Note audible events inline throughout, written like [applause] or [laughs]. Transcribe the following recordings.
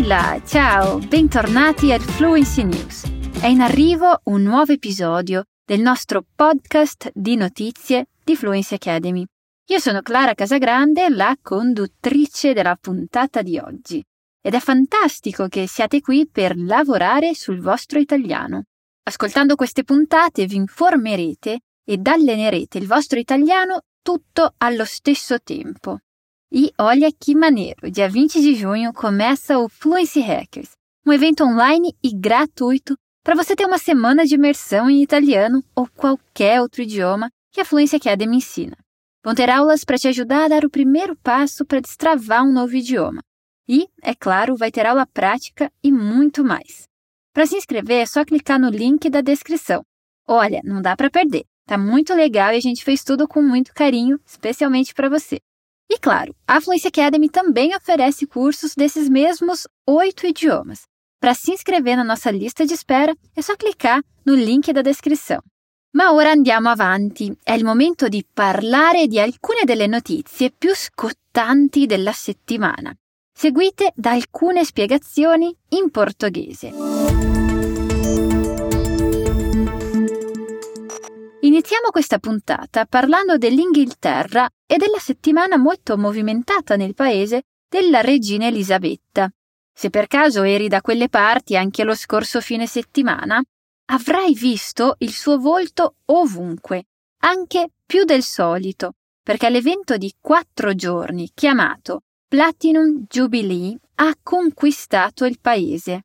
Là, ciao, bentornati al Fluency News. È in arrivo un nuovo episodio del nostro podcast di notizie di Fluency Academy. Io sono Clara Casagrande, la conduttrice della puntata di oggi. Ed è fantastico che siate qui per lavorare sul vostro italiano. Ascoltando queste puntate vi informerete ed allenerete il vostro italiano tutto allo stesso tempo. E olha que maneiro! Dia 20 de junho começa o Fluency Hackers, um evento online e gratuito para você ter uma semana de imersão em italiano ou qualquer outro idioma que a Fluency Academy ensina. Vão ter aulas para te ajudar a dar o primeiro passo para destravar um novo idioma. E, é claro, vai ter aula prática e muito mais. Para se inscrever é só clicar no link da descrição. Olha, não dá para perder. Tá muito legal e a gente fez tudo com muito carinho, especialmente para você. E claro, a Fluency Academy também oferece cursos desses mesmos oito idiomas. Para se inscrever na nossa lista de espera, é só clicar no link da descrição. Ma ora andiamo avanti. È il momento di parlare di alcune delle notizie più scottanti della settimana, seguite da alcune spiegazioni in portoghese. Iniziamo questa puntata parlando dell'Inghilterra e della settimana molto movimentata nel paese della regina Elisabetta. Se per caso eri da quelle parti anche lo scorso fine settimana, avrai visto il suo volto ovunque, anche più del solito, perché l'evento di quattro giorni chiamato Platinum Jubilee ha conquistato il paese.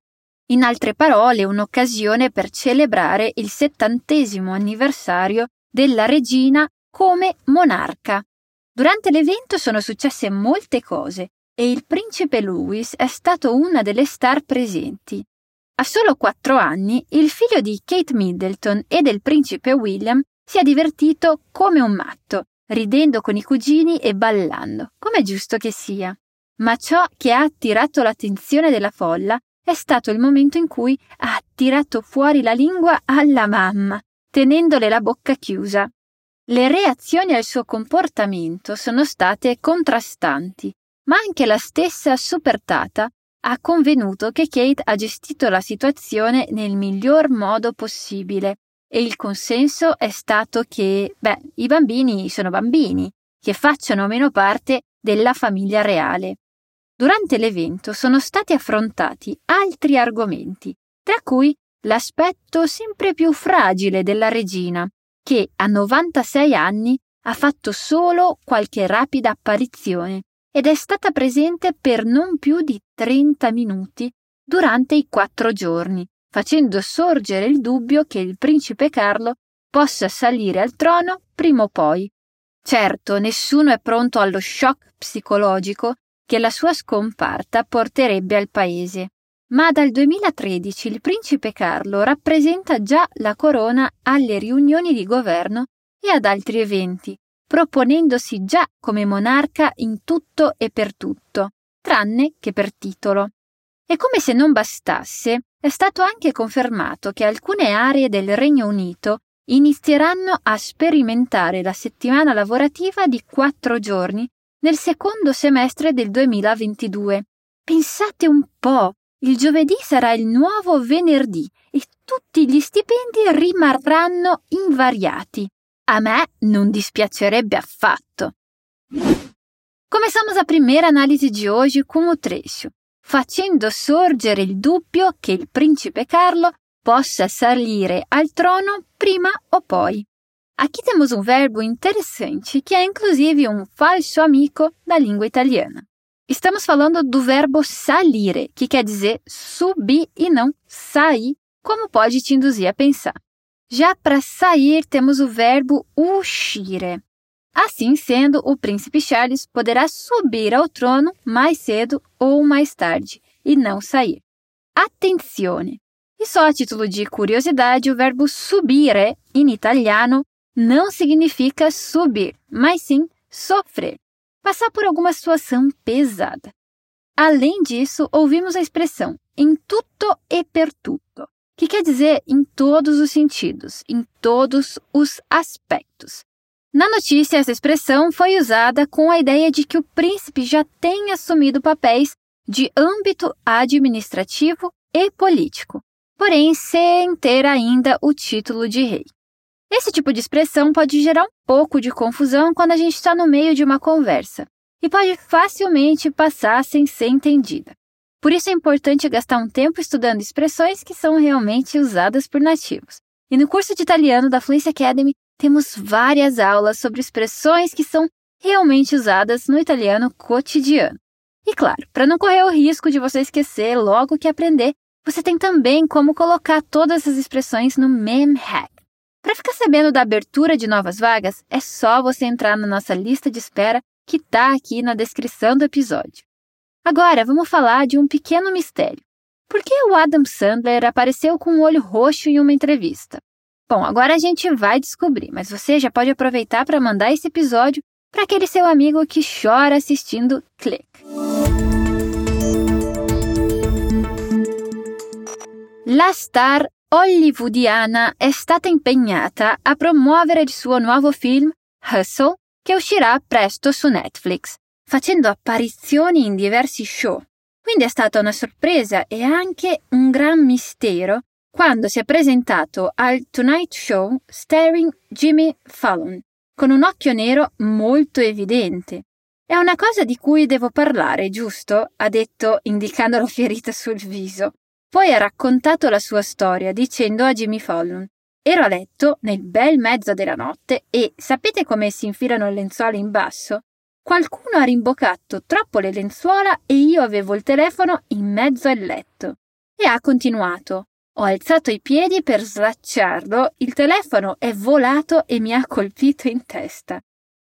In altre parole, un'occasione per celebrare il settantesimo anniversario della regina come monarca. Durante l'evento sono successe molte cose e il principe Louis è stato una delle star presenti. A solo quattro anni, il figlio di Kate Middleton e del principe William si è divertito come un matto, ridendo con i cugini e ballando, come è giusto che sia. Ma ciò che ha attirato l'attenzione della folla è stato il momento in cui ha tirato fuori la lingua alla mamma, tenendole la bocca chiusa. Le reazioni al suo comportamento sono state contrastanti, ma anche la stessa super tata ha convenuto che Kate ha gestito la situazione nel miglior modo possibile e il consenso è stato che, beh, i bambini sono bambini, che facciano meno parte della famiglia reale. Durante l'evento sono stati affrontati altri argomenti, tra cui l'aspetto sempre più fragile della regina, che a 96 anni ha fatto solo qualche rapida apparizione ed è stata presente per non più di 30 minuti durante i quattro giorni, facendo sorgere il dubbio che il principe Carlo possa salire al trono prima o poi. Certo, nessuno è pronto allo shock psicologico che la sua scomparta porterebbe al paese. Ma dal 2013 il principe Carlo rappresenta già la corona alle riunioni di governo e ad altri eventi, proponendosi già come monarca in tutto e per tutto, tranne che per titolo. E come se non bastasse, è stato anche confermato che alcune aree del Regno Unito inizieranno a sperimentare la settimana lavorativa di quattro giorni nel secondo semestre del 2022. Pensate un po', il giovedì sarà il nuovo venerdì e tutti gli stipendi rimarranno invariati. A me non dispiacerebbe affatto. Começamos a primeira análise de hoje com o trecho, facendo sorgere il dubbio che il principe Carlo possa salire al trono prima o poi. Aqui temos um verbo interessante que é inclusive um falso amigo da língua italiana. Estamos falando do verbo salire, que quer dizer subir e não sair, como pode te induzir a pensar. Já para sair, temos o verbo uscire. Assim sendo, o príncipe Charles poderá subir ao trono mais cedo ou mais tarde e não sair. Attenzione! E só a título de curiosidade, o verbo subire, em italiano, não significa subir, mas sim sofrer, passar por alguma situação pesada. Além disso, ouvimos a expressão em tutto e per tutto, que quer dizer em todos os sentidos, em todos os aspectos. Na notícia, essa expressão foi usada com a ideia de que o príncipe já tem assumido papéis de âmbito administrativo e político, porém sem ter ainda o título de rei. Esse tipo de expressão pode gerar um pouco de confusão quando a gente está no meio de uma conversa e pode facilmente passar sem ser entendida. Por isso é importante gastar um tempo estudando expressões que são realmente usadas por nativos. E no curso de italiano da Fluency Academy temos várias aulas sobre expressões que são realmente usadas no italiano cotidiano. E claro, para não correr o risco de você esquecer logo que aprender, você tem também como colocar todas essas expressões no MemHack. Para ficar sabendo da abertura de novas vagas, é só você entrar na nossa lista de espera que está aqui na descrição do episódio. Agora vamos falar de um pequeno mistério. Por que o Adam Sandler apareceu com um olho roxo em uma entrevista? Bom, agora a gente vai descobrir, mas você já pode aproveitar para mandar esse episódio para aquele seu amigo que chora assistindo Click. La star hollywoodiana è stata impegnata a promuovere il suo nuovo film Hustle, che uscirà presto su Netflix, facendo apparizioni in diversi show. Quindi è stata una sorpresa e anche un gran mistero quando si è presentato al Tonight Show starring Jimmy Fallon, con un occhio nero molto evidente. È una cosa di cui devo parlare, giusto? ha detto indicando la [laughs] ferita sul viso. Poi ha raccontato la sua storia dicendo a Jimmy Fallon Ero a letto nel bel mezzo della notte e sapete come si infilano le lenzuola in basso? Qualcuno ha rimboccato troppo le lenzuola e io avevo il telefono in mezzo al letto. E ha continuato. Ho alzato i piedi per slacciarlo, il telefono è volato e mi ha colpito in testa.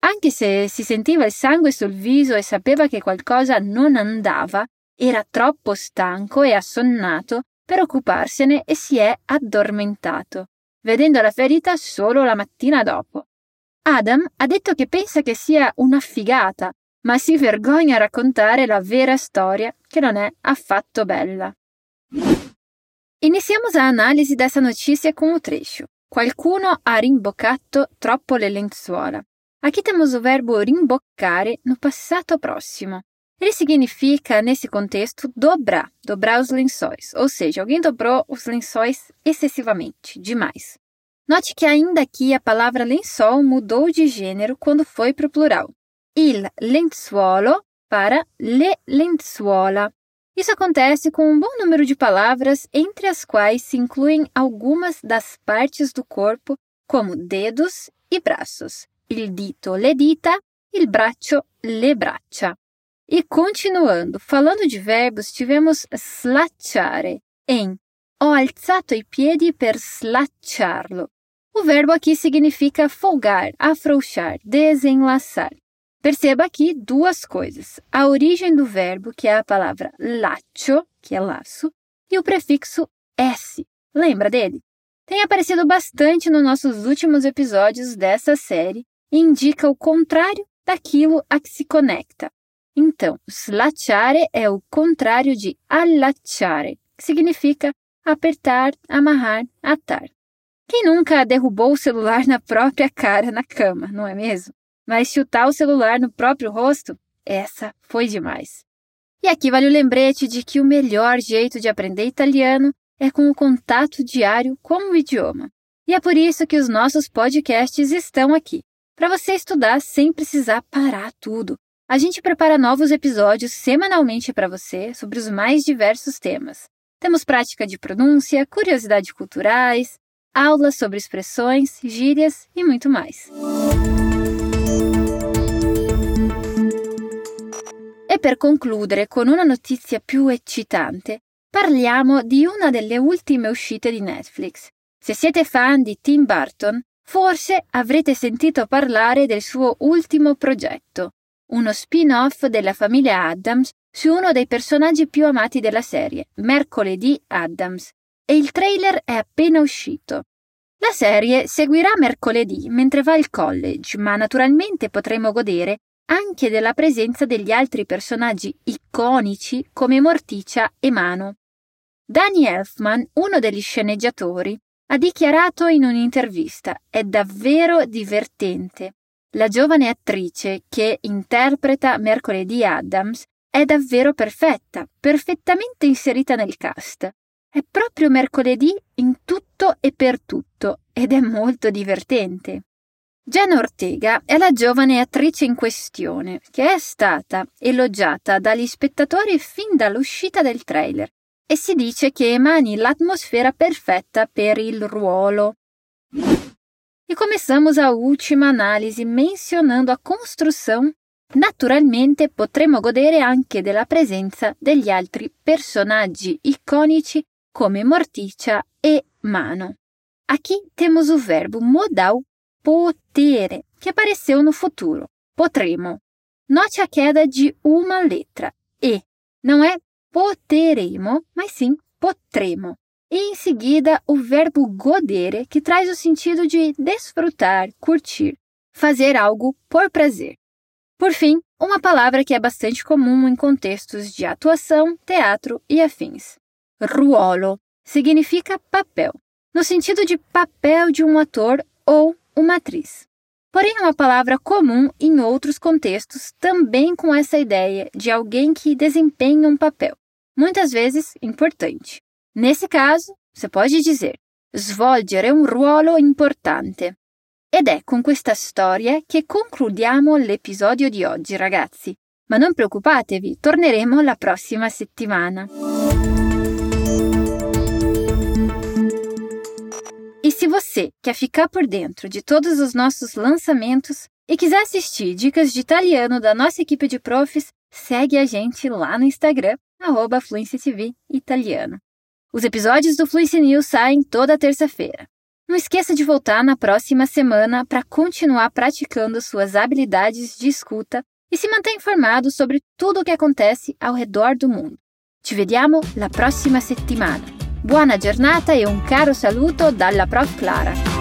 Anche se si sentiva il sangue sul viso e sapeva che qualcosa non andava, era troppo stanco e assonnato per occuparsene e si è addormentato, vedendo la ferita solo la mattina dopo. Adam ha detto che pensa che sia una figata, ma si vergogna a raccontare la vera storia che non è affatto bella. Iniziamo l'analisi dessa notizia com o trecho. Qualcuno ha rimboccato troppo le lenzuola. Aqui temos o verbo rimboccare no passato próximo. Ele significa, nesse contexto, dobrar, dobrar os lençóis, ou seja, alguém dobrou os lençóis excessivamente, demais. Note que ainda aqui a palavra lençol mudou de gênero quando foi para o plural. Il lenzuolo para le lenzuola. Isso acontece com um bom número de palavras, entre as quais se incluem algumas das partes do corpo, como dedos e braços. Il dito, le dita, il braccio, le braccia. E continuando, falando de verbos, tivemos slacciare em ho alzato i piedi per slacciarlo. O verbo aqui significa folgar, afrouxar, desenlaçar. Perceba aqui duas coisas: a origem do verbo, que é a palavra laccio, que é laço, e o prefixo s. Lembra dele? Tem aparecido bastante nos nossos últimos episódios dessa série e indica o contrário daquilo a que se conecta. Então, slacciare é o contrário de allacciare, que significa apertar, amarrar, atar. Quem nunca derrubou o celular na própria cara na cama, não é mesmo? Mas chutar o celular no próprio rosto, essa foi demais. E aqui vale o lembrete de que o melhor jeito de aprender italiano é com o contato diário com o idioma. E é por isso que os nossos podcasts estão aqui, para você estudar sem precisar parar tudo a gente prepara novos episódios semanalmente para você sobre os mais diversos temas. Temos prática de pronúncia, curiosidades culturais, aulas sobre expressões, gírias e muito mais. E per concludere con una notizia più eccitante, parliamo di una delle ultime uscite di Netflix. Se siete fan di Tim Burton, forse avrete sentito parlare del suo ultimo progetto, uno spin-off della famiglia Adams su uno dei personaggi più amati della serie, Mercoledì Adams, e il trailer è appena uscito. La serie seguirà mercoledì mentre va al college, ma naturalmente potremo godere anche della presenza degli altri personaggi iconici come Morticia e Mano. Danny Elfman, uno degli sceneggiatori, ha dichiarato in un'intervista: È davvero divertente. La giovane attrice che interpreta Mercoledì Adams è davvero perfetta, perfettamente inserita nel cast. È proprio mercoledì in tutto e per tutto ed è molto divertente. Jenna Ortega è la giovane attrice in questione, che è stata elogiata dagli spettatori fin dall'uscita del trailer e si dice che emani l'atmosfera perfetta per il ruolo. E começamos a última análise mencionando a construção. Naturalmente potremo godere anche della presenza degli altri personaggi iconici come Morticia e Mano. Aqui temos o verbo modal potere, que apareceu no futuro. Potremo. Note a queda de uma letra. E. Não é poteremo, mas sim potremo. E em seguida o verbo godere, que traz o sentido de desfrutar, curtir, fazer algo por prazer. Por fim, uma palavra que é bastante comum em contextos de atuação, teatro e afins. Ruolo significa papel, no sentido de papel de um ator ou uma atriz. Porém, é uma palavra comum em outros contextos também com essa ideia de alguém que desempenha um papel, muitas vezes importante. Nesse caso, você pode dizer svolgere un ruolo importante. Ed è con questa storia che concludiamo l'episodio di oggi, ragazzi. Ma non preoccupatevi, torneremo la prossima settimana. E se você quer ficar por dentro de todos os nossos lançamentos e quiser assistir dicas de italiano da nossa equipe de profs, segue a gente lá no Instagram, arroba Italiano. Os episódios do Fluency News saem toda terça-feira. Não esqueça de voltar na próxima semana para continuar praticando suas habilidades de escuta e se manter informado sobre tudo o que acontece ao redor do mundo. Ci vediamo la prossima settimana. Buona giornata e un caro saluto dalla prof Clara.